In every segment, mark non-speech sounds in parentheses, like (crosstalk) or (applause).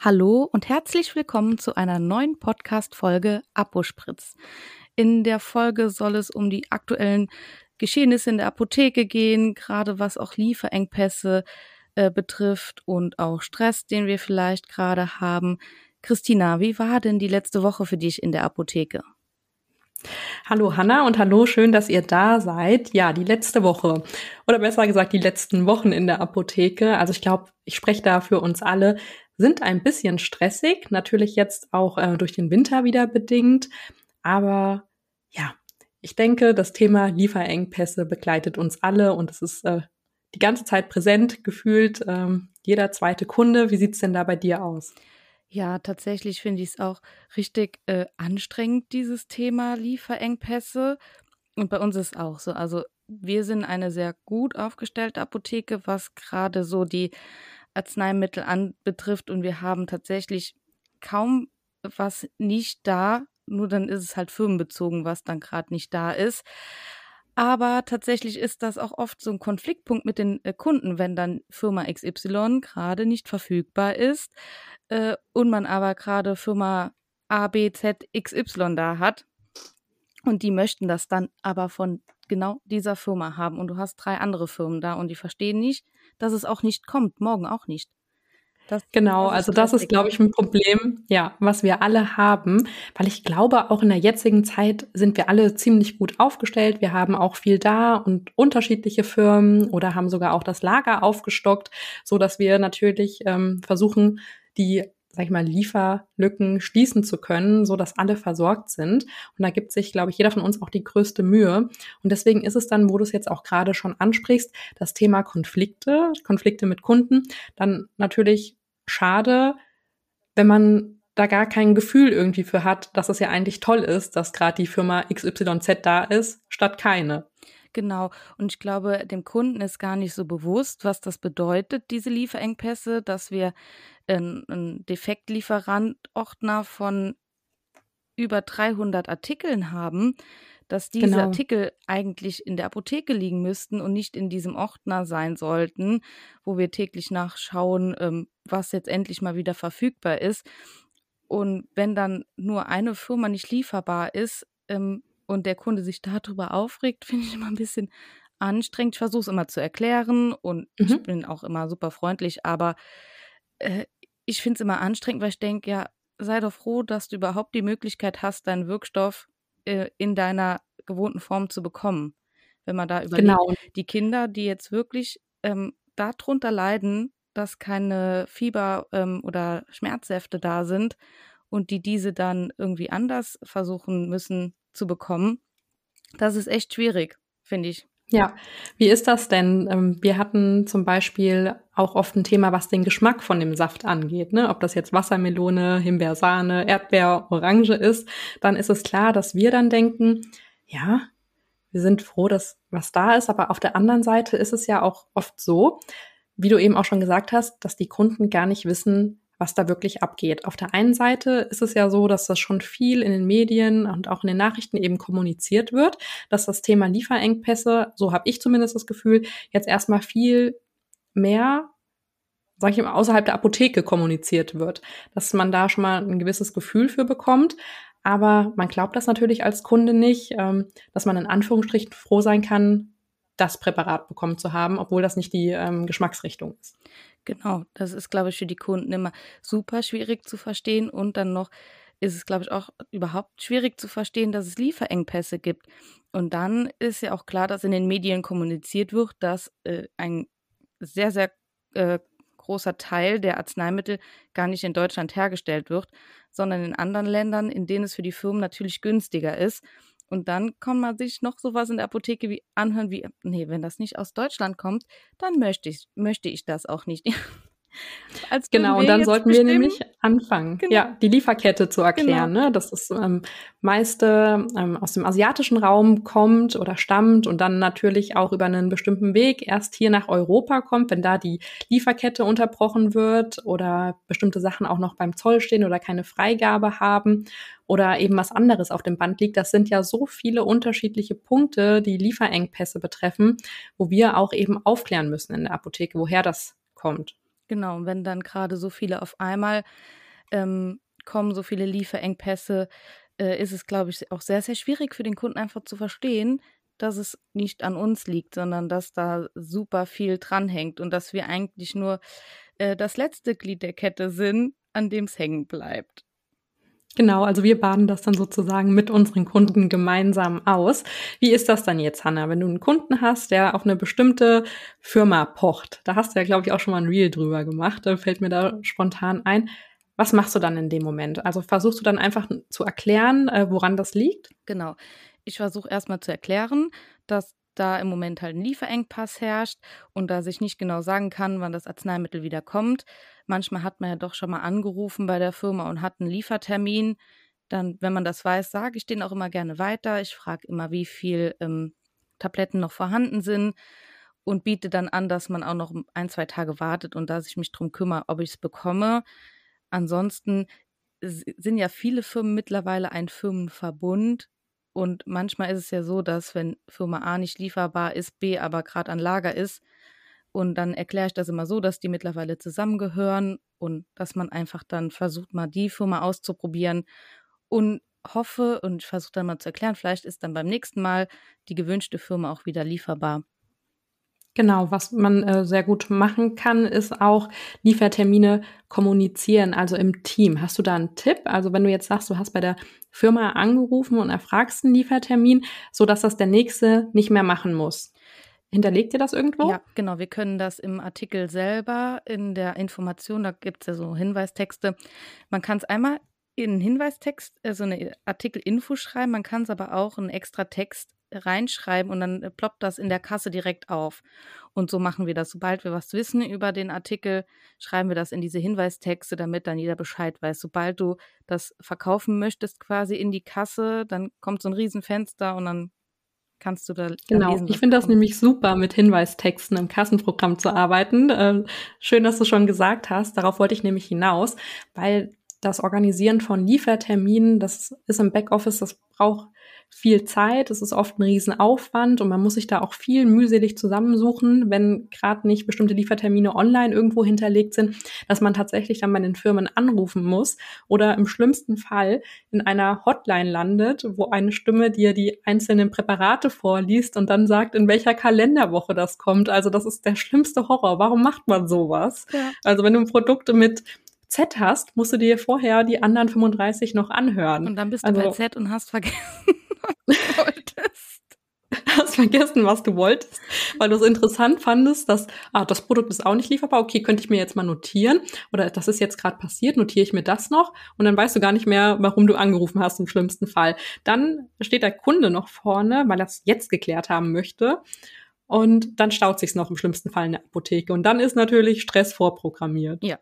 Hallo und herzlich willkommen zu einer neuen Podcast-Folge Apospritz. In der Folge soll es um die aktuellen Geschehnisse in der Apotheke gehen, gerade was auch Lieferengpässe äh, betrifft und auch Stress, den wir vielleicht gerade haben. Christina, wie war denn die letzte Woche für dich in der Apotheke? Hallo Hanna und hallo, schön, dass ihr da seid. Ja, die letzte Woche oder besser gesagt die letzten Wochen in der Apotheke. Also ich glaube, ich spreche da für uns alle sind ein bisschen stressig, natürlich jetzt auch äh, durch den Winter wieder bedingt. Aber ja, ich denke, das Thema Lieferengpässe begleitet uns alle und es ist äh, die ganze Zeit präsent gefühlt. Ähm, jeder zweite Kunde. Wie sieht's denn da bei dir aus? Ja, tatsächlich finde ich es auch richtig äh, anstrengend, dieses Thema Lieferengpässe. Und bei uns ist auch so. Also wir sind eine sehr gut aufgestellte Apotheke, was gerade so die Arzneimittel anbetrifft und wir haben tatsächlich kaum was nicht da, nur dann ist es halt firmenbezogen, was dann gerade nicht da ist. Aber tatsächlich ist das auch oft so ein Konfliktpunkt mit den äh, Kunden, wenn dann Firma XY gerade nicht verfügbar ist äh, und man aber gerade Firma A, B, Z, XY da hat. Und die möchten das dann aber von genau dieser Firma haben. Und du hast drei andere Firmen da und die verstehen nicht, dass es auch nicht kommt, morgen auch nicht. Das, genau, das also das ist, glaube ich, ein Problem, ja, was wir alle haben, weil ich glaube, auch in der jetzigen Zeit sind wir alle ziemlich gut aufgestellt. Wir haben auch viel da und unterschiedliche Firmen oder haben sogar auch das Lager aufgestockt, so dass wir natürlich ähm, versuchen, die sag ich mal, Lieferlücken schließen zu können, so dass alle versorgt sind. Und da gibt sich, glaube ich, jeder von uns auch die größte Mühe. Und deswegen ist es dann, wo du es jetzt auch gerade schon ansprichst, das Thema Konflikte, Konflikte mit Kunden, dann natürlich schade, wenn man da gar kein Gefühl irgendwie für hat, dass es ja eigentlich toll ist, dass gerade die Firma XYZ da ist, statt keine. Genau. Und ich glaube, dem Kunden ist gar nicht so bewusst, was das bedeutet, diese Lieferengpässe, dass wir einen Defektlieferant-Ordner von über 300 Artikeln haben, dass diese genau. Artikel eigentlich in der Apotheke liegen müssten und nicht in diesem Ordner sein sollten, wo wir täglich nachschauen, ähm, was jetzt endlich mal wieder verfügbar ist. Und wenn dann nur eine Firma nicht lieferbar ist ähm, und der Kunde sich darüber aufregt, (laughs) finde ich immer ein bisschen anstrengend. Ich versuche es immer zu erklären und mhm. ich bin auch immer super freundlich, aber äh, ich finde es immer anstrengend, weil ich denke, ja, sei doch froh, dass du überhaupt die Möglichkeit hast, deinen Wirkstoff äh, in deiner gewohnten Form zu bekommen. Wenn man da überlegt, genau. die Kinder, die jetzt wirklich ähm, darunter leiden, dass keine Fieber ähm, oder Schmerzsäfte da sind und die diese dann irgendwie anders versuchen müssen zu bekommen, das ist echt schwierig, finde ich. Ja, wie ist das denn? Ähm, wir hatten zum Beispiel auch oft ein Thema, was den Geschmack von dem Saft angeht. Ne? Ob das jetzt Wassermelone, Himbeersahne, Erdbeer, Orange ist, dann ist es klar, dass wir dann denken, ja, wir sind froh, dass was da ist, aber auf der anderen Seite ist es ja auch oft so, wie du eben auch schon gesagt hast, dass die Kunden gar nicht wissen, was da wirklich abgeht. Auf der einen Seite ist es ja so, dass das schon viel in den Medien und auch in den Nachrichten eben kommuniziert wird, dass das Thema Lieferengpässe, so habe ich zumindest das Gefühl, jetzt erstmal viel mehr sage ich mal, außerhalb der Apotheke kommuniziert wird, dass man da schon mal ein gewisses Gefühl für bekommt. Aber man glaubt das natürlich als Kunde nicht, ähm, dass man in Anführungsstrichen froh sein kann, das Präparat bekommen zu haben, obwohl das nicht die ähm, Geschmacksrichtung ist. Genau, das ist, glaube ich, für die Kunden immer super schwierig zu verstehen und dann noch ist es, glaube ich, auch überhaupt schwierig zu verstehen, dass es Lieferengpässe gibt. Und dann ist ja auch klar, dass in den Medien kommuniziert wird, dass äh, ein sehr, sehr äh, großer Teil der Arzneimittel gar nicht in Deutschland hergestellt wird, sondern in anderen Ländern, in denen es für die Firmen natürlich günstiger ist. Und dann kann man sich noch sowas in der Apotheke wie anhören wie, nee, wenn das nicht aus Deutschland kommt, dann möchte ich, möchte ich das auch nicht. (laughs) (laughs) Genau, und dann sollten wir nämlich anfangen, genau. ja, die Lieferkette zu erklären, genau. ne? dass das ähm, meiste ähm, aus dem asiatischen Raum kommt oder stammt und dann natürlich auch über einen bestimmten Weg erst hier nach Europa kommt, wenn da die Lieferkette unterbrochen wird oder bestimmte Sachen auch noch beim Zoll stehen oder keine Freigabe haben oder eben was anderes auf dem Band liegt. Das sind ja so viele unterschiedliche Punkte, die Lieferengpässe betreffen, wo wir auch eben aufklären müssen in der Apotheke, woher das kommt. Genau, und wenn dann gerade so viele auf einmal ähm, kommen, so viele Lieferengpässe, äh, ist es, glaube ich, auch sehr, sehr schwierig für den Kunden einfach zu verstehen, dass es nicht an uns liegt, sondern dass da super viel dranhängt und dass wir eigentlich nur äh, das letzte Glied der Kette sind, an dem es hängen bleibt. Genau, also wir baden das dann sozusagen mit unseren Kunden gemeinsam aus. Wie ist das dann jetzt, Hanna, wenn du einen Kunden hast, der auf eine bestimmte Firma pocht? Da hast du ja, glaube ich, auch schon mal ein Reel drüber gemacht. Da fällt mir da spontan ein. Was machst du dann in dem Moment? Also versuchst du dann einfach zu erklären, äh, woran das liegt? Genau. Ich versuche erstmal zu erklären, dass da im Moment halt ein Lieferengpass herrscht und da sich nicht genau sagen kann, wann das Arzneimittel wieder kommt. Manchmal hat man ja doch schon mal angerufen bei der Firma und hat einen Liefertermin. Dann, wenn man das weiß, sage ich den auch immer gerne weiter. Ich frage immer, wie viel ähm, Tabletten noch vorhanden sind und biete dann an, dass man auch noch ein, zwei Tage wartet und dass ich mich darum kümmere, ob ich es bekomme. Ansonsten sind ja viele Firmen mittlerweile ein Firmenverbund und manchmal ist es ja so, dass wenn Firma A nicht lieferbar ist, B aber gerade an Lager ist, und dann erkläre ich das immer so, dass die mittlerweile zusammengehören und dass man einfach dann versucht, mal die Firma auszuprobieren und hoffe und versuche dann mal zu erklären, vielleicht ist dann beim nächsten Mal die gewünschte Firma auch wieder lieferbar. Genau, was man äh, sehr gut machen kann, ist auch Liefertermine kommunizieren, also im Team. Hast du da einen Tipp? Also wenn du jetzt sagst, du hast bei der Firma angerufen und erfragst einen Liefertermin, so dass das der nächste nicht mehr machen muss. Hinterlegt ihr das irgendwo? Ja, genau. Wir können das im Artikel selber in der Information, da gibt es ja so Hinweistexte. Man kann es einmal in einen Hinweistext, also eine Artikel-Info schreiben, man kann es aber auch einen extra Text reinschreiben und dann ploppt das in der Kasse direkt auf. Und so machen wir das. Sobald wir was wissen über den Artikel, schreiben wir das in diese Hinweistexte, damit dann jeder Bescheid weiß. Sobald du das verkaufen möchtest, quasi in die Kasse, dann kommt so ein Riesenfenster und dann kannst du da genau. lesen. Ich finde das nämlich super, mit Hinweistexten im Kassenprogramm zu arbeiten. Äh, schön, dass du schon gesagt hast. Darauf wollte ich nämlich hinaus, weil das Organisieren von Lieferterminen, das ist im Backoffice, das braucht viel Zeit, es ist oft ein Riesenaufwand und man muss sich da auch viel mühselig zusammensuchen, wenn gerade nicht bestimmte Liefertermine online irgendwo hinterlegt sind, dass man tatsächlich dann bei den Firmen anrufen muss oder im schlimmsten Fall in einer Hotline landet, wo eine Stimme dir die einzelnen Präparate vorliest und dann sagt, in welcher Kalenderwoche das kommt. Also das ist der schlimmste Horror. Warum macht man sowas? Ja. Also wenn du Produkte mit Z hast, musst du dir vorher die anderen 35 noch anhören. Und dann bist du also, bei Z und hast vergessen, (laughs) was du (laughs) wolltest. Hast vergessen, was du wolltest, weil du es interessant fandest, dass, ah, das Produkt ist auch nicht lieferbar, okay, könnte ich mir jetzt mal notieren. Oder das ist jetzt gerade passiert, notiere ich mir das noch und dann weißt du gar nicht mehr, warum du angerufen hast im schlimmsten Fall. Dann steht der Kunde noch vorne, weil er es jetzt geklärt haben möchte. Und dann staut sich's noch im schlimmsten Fall in der Apotheke. Und dann ist natürlich Stress vorprogrammiert. Ja,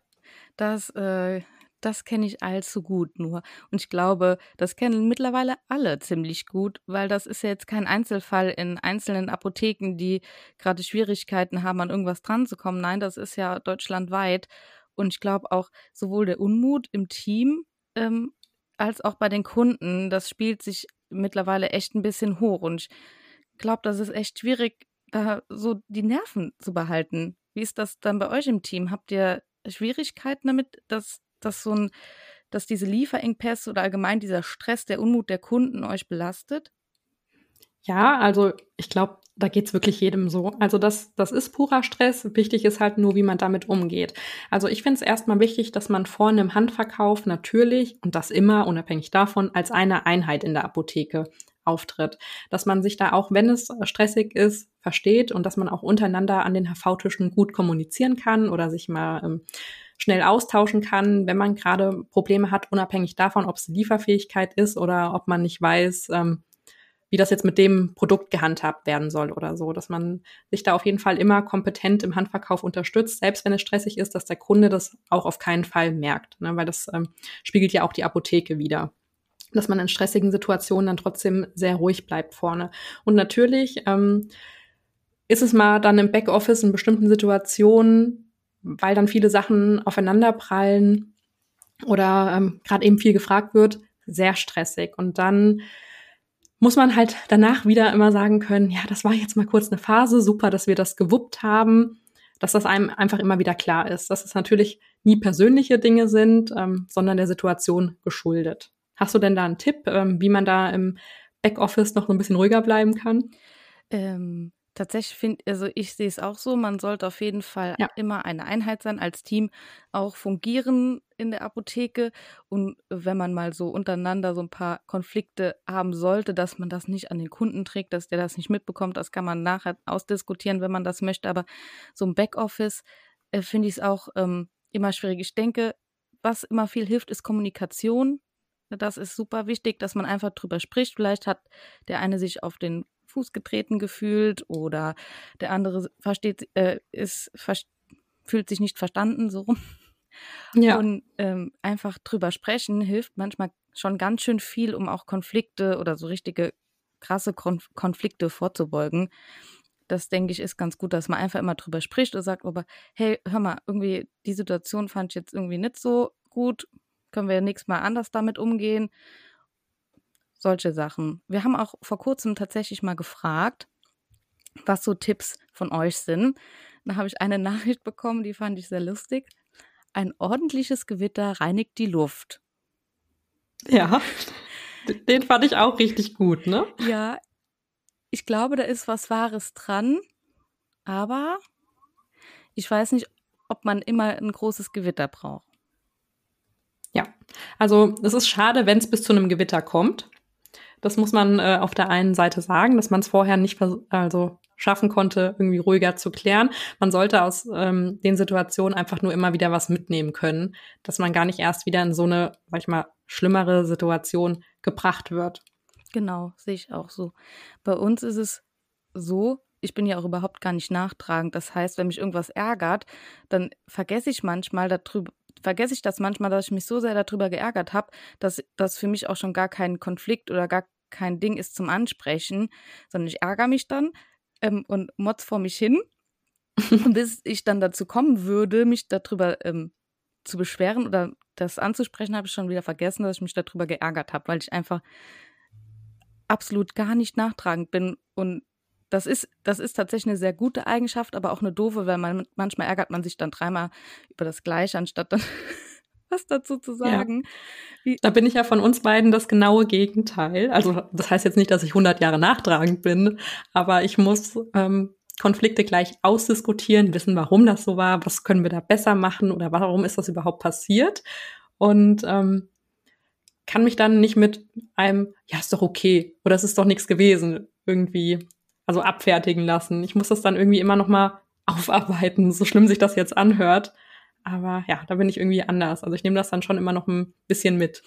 das, äh, das kenne ich allzu gut nur. Und ich glaube, das kennen mittlerweile alle ziemlich gut, weil das ist ja jetzt kein Einzelfall in einzelnen Apotheken, die gerade Schwierigkeiten haben, an irgendwas dran zu kommen. Nein, das ist ja deutschlandweit. Und ich glaube auch sowohl der Unmut im Team ähm, als auch bei den Kunden, das spielt sich mittlerweile echt ein bisschen hoch. Und ich glaube, das ist echt schwierig, da so die Nerven zu behalten. Wie ist das dann bei euch im Team? Habt ihr Schwierigkeiten damit, dass, dass so ein, dass diese Lieferengpässe oder allgemein dieser Stress, der Unmut der Kunden euch belastet? Ja, also ich glaube, da geht's wirklich jedem so. Also das, das ist purer Stress. Wichtig ist halt nur, wie man damit umgeht. Also ich finde es erstmal wichtig, dass man vor einem Handverkauf natürlich und das immer, unabhängig davon, als eine Einheit in der Apotheke auftritt. Dass man sich da auch, wenn es stressig ist, versteht und dass man auch untereinander an den HV-Tischen gut kommunizieren kann oder sich mal ähm, schnell austauschen kann, wenn man gerade Probleme hat, unabhängig davon, ob es Lieferfähigkeit ist oder ob man nicht weiß, ähm, wie das jetzt mit dem Produkt gehandhabt werden soll oder so, dass man sich da auf jeden Fall immer kompetent im Handverkauf unterstützt, selbst wenn es stressig ist, dass der Kunde das auch auf keinen Fall merkt, ne? weil das ähm, spiegelt ja auch die Apotheke wieder dass man in stressigen Situationen dann trotzdem sehr ruhig bleibt vorne. Und natürlich ähm, ist es mal dann im Backoffice in bestimmten Situationen, weil dann viele Sachen aufeinanderprallen oder ähm, gerade eben viel gefragt wird, sehr stressig. Und dann muss man halt danach wieder immer sagen können, ja, das war jetzt mal kurz eine Phase, super, dass wir das gewuppt haben. dass das einem einfach immer wieder klar ist, dass es natürlich nie persönliche Dinge sind, ähm, sondern der Situation geschuldet. Hast du denn da einen Tipp, ähm, wie man da im Backoffice noch so ein bisschen ruhiger bleiben kann? Ähm, tatsächlich finde, also ich sehe es auch so, man sollte auf jeden Fall ja. immer eine Einheit sein, als Team auch fungieren in der Apotheke. Und wenn man mal so untereinander so ein paar Konflikte haben sollte, dass man das nicht an den Kunden trägt, dass der das nicht mitbekommt, das kann man nachher ausdiskutieren, wenn man das möchte. Aber so ein Backoffice äh, finde ich es auch ähm, immer schwierig. Ich denke, was immer viel hilft, ist Kommunikation. Das ist super wichtig, dass man einfach drüber spricht. Vielleicht hat der eine sich auf den Fuß getreten gefühlt oder der andere versteht, äh, ist, fühlt sich nicht verstanden, so rum. Ja. Und ähm, einfach drüber sprechen hilft manchmal schon ganz schön viel, um auch Konflikte oder so richtige krasse Konf Konflikte vorzubeugen. Das denke ich ist ganz gut, dass man einfach immer drüber spricht und sagt, aber hey, hör mal, irgendwie die Situation fand ich jetzt irgendwie nicht so gut. Können wir nächstes Mal anders damit umgehen? solche Sachen. Wir haben auch vor kurzem tatsächlich mal gefragt, was so Tipps von euch sind. Da habe ich eine (laughs) Nachricht bekommen, die fand ich sehr lustig. Ein ordentliches Gewitter reinigt die Luft. Ja, den fand ich auch richtig gut, ne? Ja, ich glaube, da ist was Wahres dran, aber ich weiß nicht, ob man immer ein großes Gewitter braucht. Ja, also es ist schade, wenn es bis zu einem Gewitter kommt. Das muss man äh, auf der einen Seite sagen, dass man es vorher nicht also schaffen konnte, irgendwie ruhiger zu klären. Man sollte aus ähm, den Situationen einfach nur immer wieder was mitnehmen können, dass man gar nicht erst wieder in so eine, sag ich mal, schlimmere Situation gebracht wird. Genau, sehe ich auch so. Bei uns ist es so, ich bin ja auch überhaupt gar nicht nachtragend. Das heißt, wenn mich irgendwas ärgert, dann vergesse ich manchmal darüber, vergesse ich das manchmal, dass ich mich so sehr darüber geärgert habe, dass das für mich auch schon gar kein Konflikt oder gar kein Ding ist zum Ansprechen, sondern ich ärgere mich dann ähm, und motz vor mich hin. (laughs) bis ich dann dazu kommen würde, mich darüber ähm, zu beschweren oder das anzusprechen, habe ich schon wieder vergessen, dass ich mich darüber geärgert habe, weil ich einfach absolut gar nicht nachtragend bin und das ist, das ist tatsächlich eine sehr gute Eigenschaft, aber auch eine doofe, weil man manchmal ärgert man sich dann dreimal über das Gleiche, anstatt dann (laughs) was dazu zu sagen. Ja. Da bin ich ja von uns beiden das genaue Gegenteil. Also das heißt jetzt nicht, dass ich 100 Jahre nachtragend bin, aber ich muss ähm, Konflikte gleich ausdiskutieren, wissen, warum das so war, was können wir da besser machen oder warum ist das überhaupt passiert und ähm, kann mich dann nicht mit einem, ja, ist doch okay oder es ist doch nichts gewesen, irgendwie also abfertigen lassen. Ich muss das dann irgendwie immer noch mal aufarbeiten, so schlimm sich das jetzt anhört. Aber ja, da bin ich irgendwie anders. Also ich nehme das dann schon immer noch ein bisschen mit.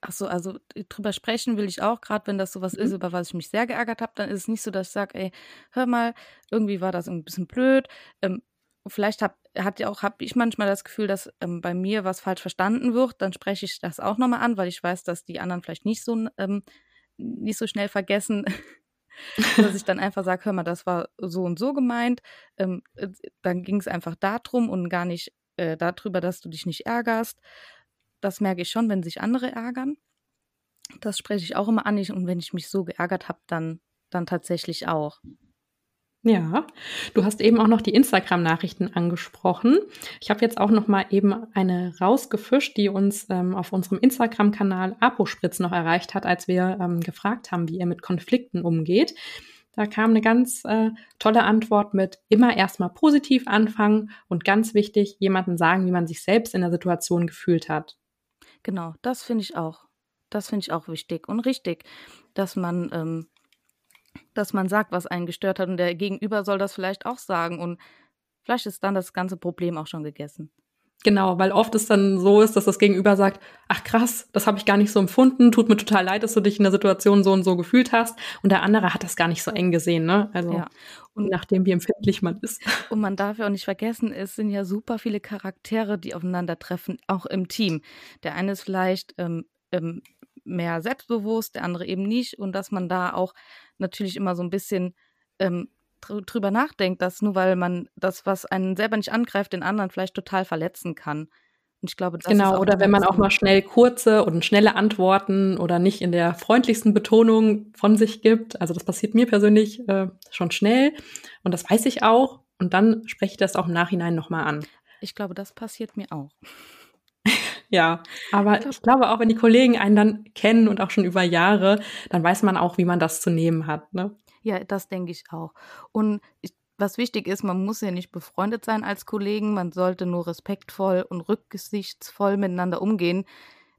Ach so, also drüber sprechen will ich auch, gerade wenn das sowas mhm. ist, über was ich mich sehr geärgert habe, dann ist es nicht so, dass ich sage, ey, hör mal, irgendwie war das ein bisschen blöd. Ähm, vielleicht hab, hat ja auch, habe ich manchmal das Gefühl, dass ähm, bei mir was falsch verstanden wird, dann spreche ich das auch nochmal an, weil ich weiß, dass die anderen vielleicht nicht so, ähm, nicht so schnell vergessen, (laughs) dass ich dann einfach sage, hör mal, das war so und so gemeint. Ähm, äh, dann ging es einfach darum und gar nicht äh, darüber, dass du dich nicht ärgerst. Das merke ich schon, wenn sich andere ärgern. Das spreche ich auch immer an. Und wenn ich mich so geärgert habe, dann, dann tatsächlich auch. Ja, du hast eben auch noch die Instagram-Nachrichten angesprochen. Ich habe jetzt auch noch mal eben eine rausgefischt, die uns ähm, auf unserem Instagram-Kanal Apospritz noch erreicht hat, als wir ähm, gefragt haben, wie ihr mit Konflikten umgeht. Da kam eine ganz äh, tolle Antwort mit immer erstmal positiv anfangen und ganz wichtig, jemanden sagen, wie man sich selbst in der Situation gefühlt hat. Genau, das finde ich auch. Das finde ich auch wichtig und richtig, dass man ähm, dass man sagt, was einen gestört hat und der Gegenüber soll das vielleicht auch sagen und vielleicht ist dann das ganze Problem auch schon gegessen. Genau, weil oft es dann so ist, dass das Gegenüber sagt, ach krass, das habe ich gar nicht so empfunden, tut mir total leid, dass du dich in der Situation so und so gefühlt hast und der andere hat das gar nicht so eng gesehen, ne? Also ja. und nachdem wie empfindlich man ist. (laughs) Und man darf ja auch nicht vergessen, es sind ja super viele Charaktere, die aufeinandertreffen, auch im Team. Der eine ist vielleicht ähm, ähm, mehr selbstbewusst, der andere eben nicht und dass man da auch natürlich immer so ein bisschen ähm, drüber nachdenkt, dass nur weil man das, was einen selber nicht angreift, den anderen vielleicht total verletzen kann. Und ich glaube, das genau, oder wenn man auch mal schnell kurze und schnelle Antworten oder nicht in der freundlichsten Betonung von sich gibt. Also das passiert mir persönlich äh, schon schnell und das weiß ich auch. und dann spreche ich das auch im Nachhinein nochmal an. Ich glaube, das passiert mir auch. (laughs) Ja, aber ich glaube auch, wenn die Kollegen einen dann kennen und auch schon über Jahre, dann weiß man auch, wie man das zu nehmen hat. Ne? Ja, das denke ich auch. Und ich, was wichtig ist, man muss ja nicht befreundet sein als Kollegen, man sollte nur respektvoll und rücksichtsvoll miteinander umgehen.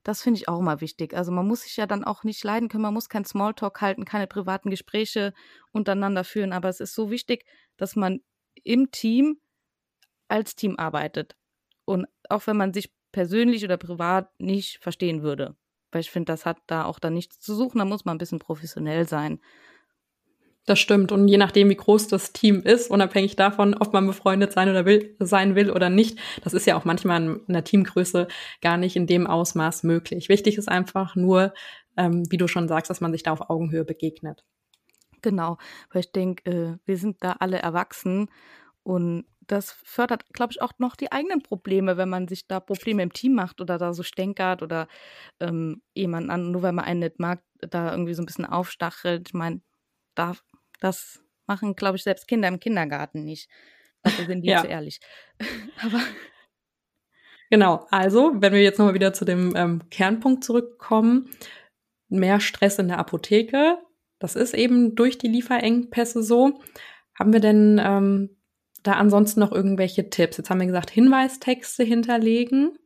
Das finde ich auch immer wichtig. Also man muss sich ja dann auch nicht leiden können, man muss kein Smalltalk halten, keine privaten Gespräche untereinander führen. Aber es ist so wichtig, dass man im Team als Team arbeitet. Und auch wenn man sich persönlich oder privat nicht verstehen würde. Weil ich finde, das hat da auch dann nichts zu suchen, da muss man ein bisschen professionell sein. Das stimmt. Und je nachdem, wie groß das Team ist, unabhängig davon, ob man befreundet sein oder will, sein will oder nicht, das ist ja auch manchmal in einer Teamgröße gar nicht in dem Ausmaß möglich. Wichtig ist einfach nur, ähm, wie du schon sagst, dass man sich da auf Augenhöhe begegnet. Genau, weil ich denke, äh, wir sind da alle erwachsen und das fördert, glaube ich, auch noch die eigenen Probleme, wenn man sich da Probleme im Team macht oder da so stänkert oder ähm, jemanden an, nur weil man einen nicht mag, da irgendwie so ein bisschen aufstachelt. Ich meine, da, das machen, glaube ich, selbst Kinder im Kindergarten nicht. Dafür sind die ja. zu ehrlich. (laughs) Aber Genau, also wenn wir jetzt nochmal wieder zu dem ähm, Kernpunkt zurückkommen, mehr Stress in der Apotheke, das ist eben durch die Lieferengpässe so. Haben wir denn ähm, da ansonsten noch irgendwelche Tipps? Jetzt haben wir gesagt, Hinweistexte hinterlegen,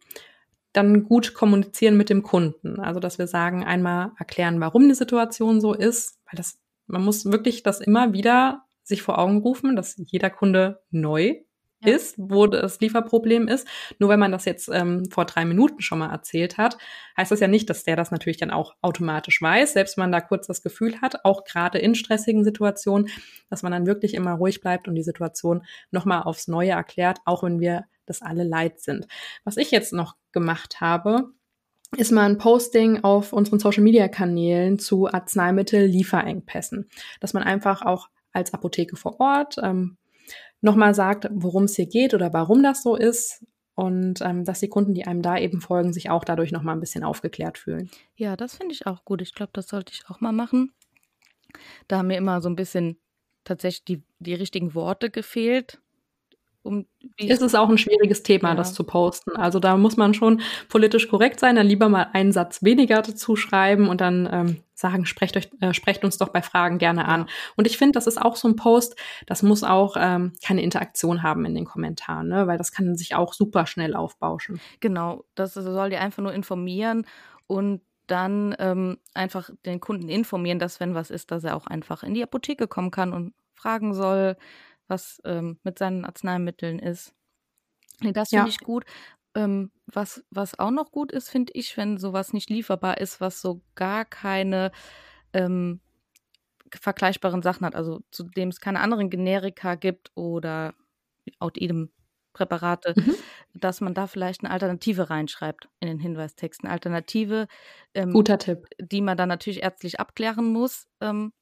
dann gut kommunizieren mit dem Kunden. Also, dass wir sagen, einmal erklären, warum die Situation so ist, weil das, man muss wirklich das immer wieder sich vor Augen rufen, dass jeder Kunde neu ist, wo das Lieferproblem ist. Nur wenn man das jetzt ähm, vor drei Minuten schon mal erzählt hat, heißt das ja nicht, dass der das natürlich dann auch automatisch weiß, selbst wenn man da kurz das Gefühl hat, auch gerade in stressigen Situationen, dass man dann wirklich immer ruhig bleibt und die Situation nochmal aufs Neue erklärt, auch wenn wir das alle leid sind. Was ich jetzt noch gemacht habe, ist mal ein Posting auf unseren Social Media Kanälen zu Arzneimittel-Lieferengpässen, dass man einfach auch als Apotheke vor Ort ähm, nochmal sagt, worum es hier geht oder warum das so ist und ähm, dass die Kunden, die einem da eben folgen, sich auch dadurch nochmal ein bisschen aufgeklärt fühlen. Ja, das finde ich auch gut. Ich glaube, das sollte ich auch mal machen. Da haben mir immer so ein bisschen tatsächlich die, die richtigen Worte gefehlt um es ist auch ein schwieriges Thema, ja. das zu posten. Also da muss man schon politisch korrekt sein, dann lieber mal einen Satz weniger dazu schreiben und dann ähm, sagen, sprecht, euch, äh, sprecht uns doch bei Fragen gerne an. Und ich finde, das ist auch so ein Post, das muss auch ähm, keine Interaktion haben in den Kommentaren, ne? weil das kann sich auch super schnell aufbauschen. Genau, das soll dir einfach nur informieren und dann ähm, einfach den Kunden informieren, dass wenn was ist, dass er auch einfach in die Apotheke kommen kann und fragen soll, was ähm, mit seinen Arzneimitteln ist. Nee, das finde ja. ich gut. Ähm, was, was auch noch gut ist, finde ich, wenn sowas nicht lieferbar ist, was so gar keine ähm, vergleichbaren Sachen hat, also zu dem es keine anderen Generika gibt oder out idem Präparate, mhm. dass man da vielleicht eine Alternative reinschreibt in den Hinweistexten. Alternative, ähm, guter Tipp, die man dann natürlich ärztlich abklären muss, ähm,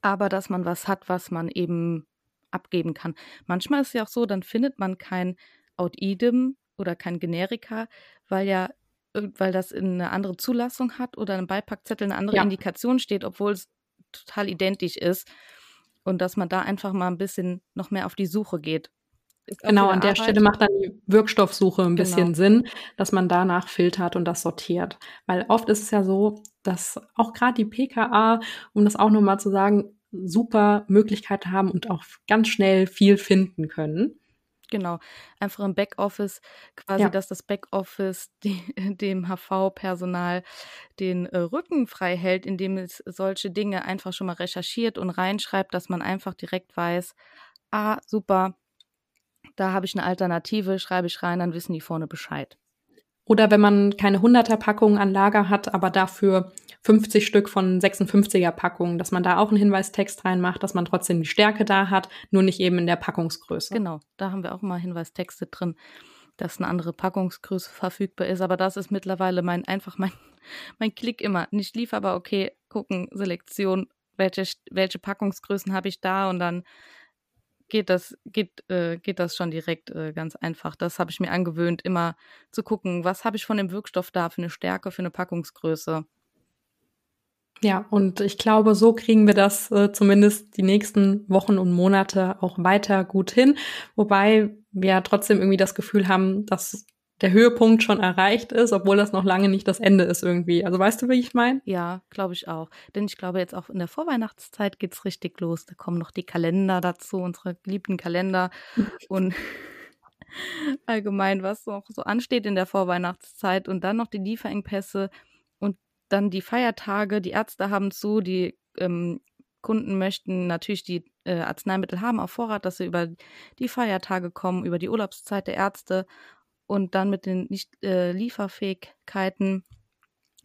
aber dass man was hat, was man eben abgeben kann. Manchmal ist es ja auch so, dann findet man kein Out-Idem oder kein Generika, weil ja weil das in eine andere Zulassung hat oder ein Beipackzettel eine andere ja. Indikation steht, obwohl es total identisch ist. Und dass man da einfach mal ein bisschen noch mehr auf die Suche geht. Genau, an der Arbeit. Stelle macht dann die Wirkstoffsuche ein genau. bisschen Sinn, dass man danach filtert und das sortiert. Weil oft ist es ja so, dass auch gerade die PKA, um das auch nochmal zu sagen, super Möglichkeiten haben und auch ganz schnell viel finden können. Genau, einfach im Backoffice, quasi, ja. dass das Backoffice (laughs) die, dem HV-Personal den äh, Rücken frei hält, indem es solche Dinge einfach schon mal recherchiert und reinschreibt, dass man einfach direkt weiß, ah, super, da habe ich eine Alternative, schreibe ich rein, dann wissen die vorne Bescheid. Oder wenn man keine 100er Packungen an Lager hat, aber dafür 50 Stück von 56er Packungen, dass man da auch einen Hinweistext reinmacht, dass man trotzdem die Stärke da hat, nur nicht eben in der Packungsgröße. Genau, da haben wir auch mal Hinweistexte drin, dass eine andere Packungsgröße verfügbar ist. Aber das ist mittlerweile mein einfach mein, (laughs) mein Klick immer. Nicht lieferbar, okay, gucken, Selektion, welche, welche Packungsgrößen habe ich da und dann geht das, geht, äh, geht das schon direkt äh, ganz einfach. Das habe ich mir angewöhnt, immer zu gucken, was habe ich von dem Wirkstoff da für eine Stärke, für eine Packungsgröße. Ja, und ich glaube, so kriegen wir das äh, zumindest die nächsten Wochen und Monate auch weiter gut hin. Wobei wir ja trotzdem irgendwie das Gefühl haben, dass der Höhepunkt schon erreicht ist, obwohl das noch lange nicht das Ende ist irgendwie. Also weißt du, wie ich meine? Ja, glaube ich auch. Denn ich glaube, jetzt auch in der Vorweihnachtszeit geht's richtig los. Da kommen noch die Kalender dazu, unsere geliebten Kalender. und (laughs) allgemein, was noch so ansteht in der Vorweihnachtszeit und dann noch die Lieferengpässe dann die Feiertage. Die Ärzte haben zu, die ähm, Kunden möchten natürlich die äh, Arzneimittel haben auf Vorrat, dass sie über die Feiertage kommen, über die Urlaubszeit der Ärzte und dann mit den nicht äh, Lieferfähigkeiten,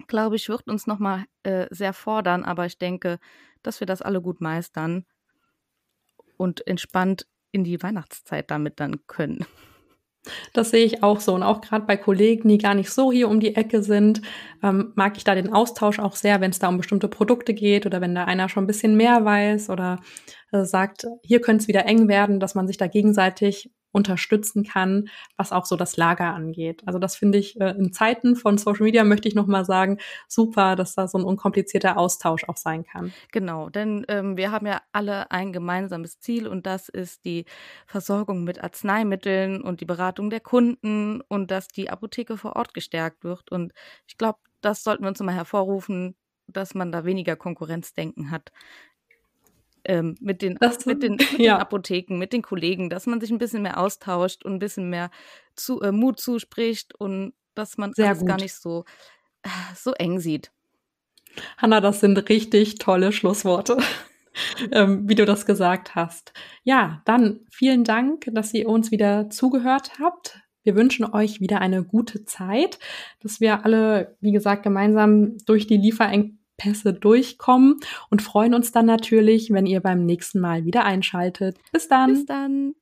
glaube ich, wird uns nochmal äh, sehr fordern, aber ich denke, dass wir das alle gut meistern und entspannt in die Weihnachtszeit damit dann können. Das sehe ich auch so. Und auch gerade bei Kollegen, die gar nicht so hier um die Ecke sind, ähm, mag ich da den Austausch auch sehr, wenn es da um bestimmte Produkte geht oder wenn da einer schon ein bisschen mehr weiß oder äh, sagt, hier könnte es wieder eng werden, dass man sich da gegenseitig unterstützen kann, was auch so das Lager angeht. Also das finde ich äh, in Zeiten von Social Media möchte ich noch mal sagen, super, dass da so ein unkomplizierter Austausch auch sein kann. Genau, denn ähm, wir haben ja alle ein gemeinsames Ziel und das ist die Versorgung mit Arzneimitteln und die Beratung der Kunden und dass die Apotheke vor Ort gestärkt wird. Und ich glaube, das sollten wir uns mal hervorrufen, dass man da weniger Konkurrenzdenken hat ähm, mit, den, das, mit, den, mit (laughs) ja. den Apotheken, mit den Kollegen, dass man sich ein bisschen mehr austauscht und ein bisschen mehr zu, äh, Mut zuspricht und dass man Sehr alles gut. gar nicht so, äh, so eng sieht. Hanna, das sind richtig tolle Schlussworte. (laughs) ähm, wie du das gesagt hast. Ja, dann vielen Dank, dass ihr uns wieder zugehört habt. Wir wünschen euch wieder eine gute Zeit, dass wir alle, wie gesagt, gemeinsam durch die Lieferengpässe Pässe durchkommen und freuen uns dann natürlich, wenn ihr beim nächsten Mal wieder einschaltet. Bis dann. Bis dann.